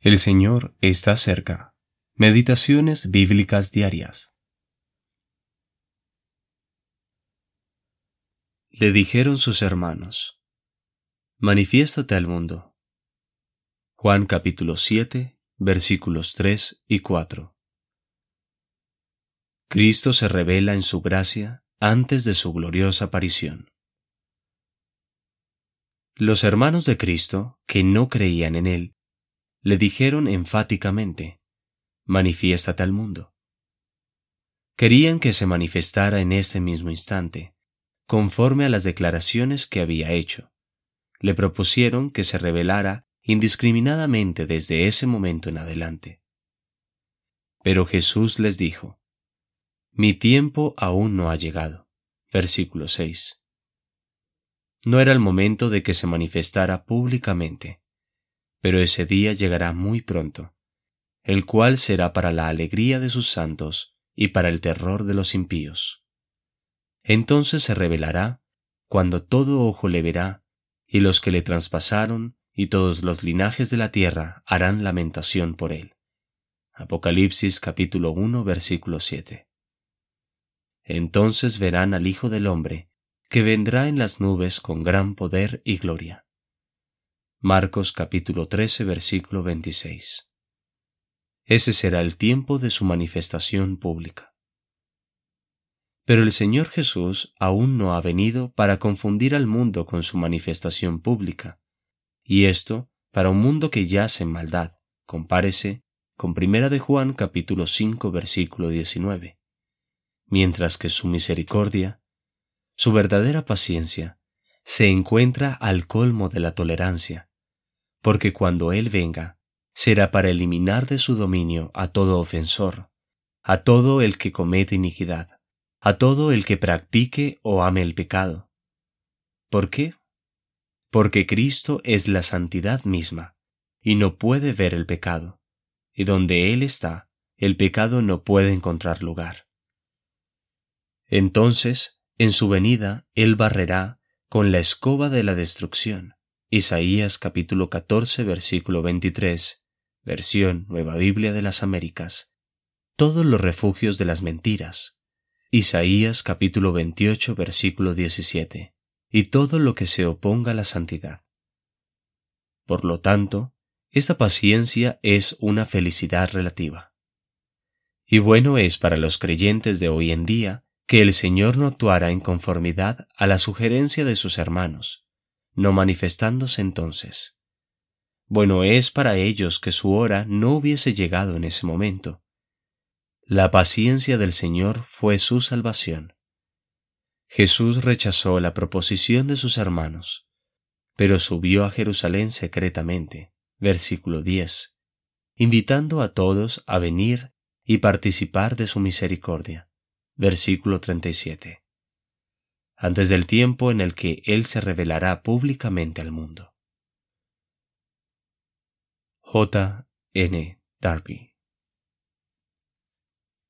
El Señor está cerca. Meditaciones bíblicas diarias. Le dijeron sus hermanos, Manifiéstate al mundo. Juan capítulo 7, versículos 3 y 4. Cristo se revela en su gracia antes de su gloriosa aparición. Los hermanos de Cristo, que no creían en Él, le dijeron enfáticamente, manifiéstate al mundo. Querían que se manifestara en ese mismo instante, conforme a las declaraciones que había hecho. Le propusieron que se revelara indiscriminadamente desde ese momento en adelante. Pero Jesús les dijo, Mi tiempo aún no ha llegado. Versículo 6. No era el momento de que se manifestara públicamente pero ese día llegará muy pronto, el cual será para la alegría de sus santos y para el terror de los impíos. Entonces se revelará cuando todo ojo le verá, y los que le traspasaron y todos los linajes de la tierra harán lamentación por él. Apocalipsis capítulo 1 versículo 7. Entonces verán al Hijo del Hombre, que vendrá en las nubes con gran poder y gloria. Marcos capítulo 13 versículo 26. Ese será el tiempo de su manifestación pública. Pero el Señor Jesús aún no ha venido para confundir al mundo con su manifestación pública, y esto para un mundo que yace en maldad, compárese con Primera de Juan capítulo 5 versículo 19. Mientras que su misericordia, su verdadera paciencia, se encuentra al colmo de la tolerancia, porque cuando Él venga, será para eliminar de su dominio a todo ofensor, a todo el que comete iniquidad, a todo el que practique o ame el pecado. ¿Por qué? Porque Cristo es la santidad misma, y no puede ver el pecado, y donde Él está, el pecado no puede encontrar lugar. Entonces, en su venida, Él barrerá con la escoba de la destrucción Isaías capítulo 14 versículo 23, versión Nueva Biblia de las Américas. Todos los refugios de las mentiras. Isaías capítulo 28 versículo 17. Y todo lo que se oponga a la santidad. Por lo tanto, esta paciencia es una felicidad relativa. Y bueno es para los creyentes de hoy en día que el Señor no actuara en conformidad a la sugerencia de sus hermanos, no manifestándose entonces. Bueno es para ellos que su hora no hubiese llegado en ese momento. La paciencia del Señor fue su salvación. Jesús rechazó la proposición de sus hermanos, pero subió a Jerusalén secretamente, versículo 10, invitando a todos a venir y participar de su misericordia, versículo 37 antes del tiempo en el que Él se revelará públicamente al mundo. J. N. Darby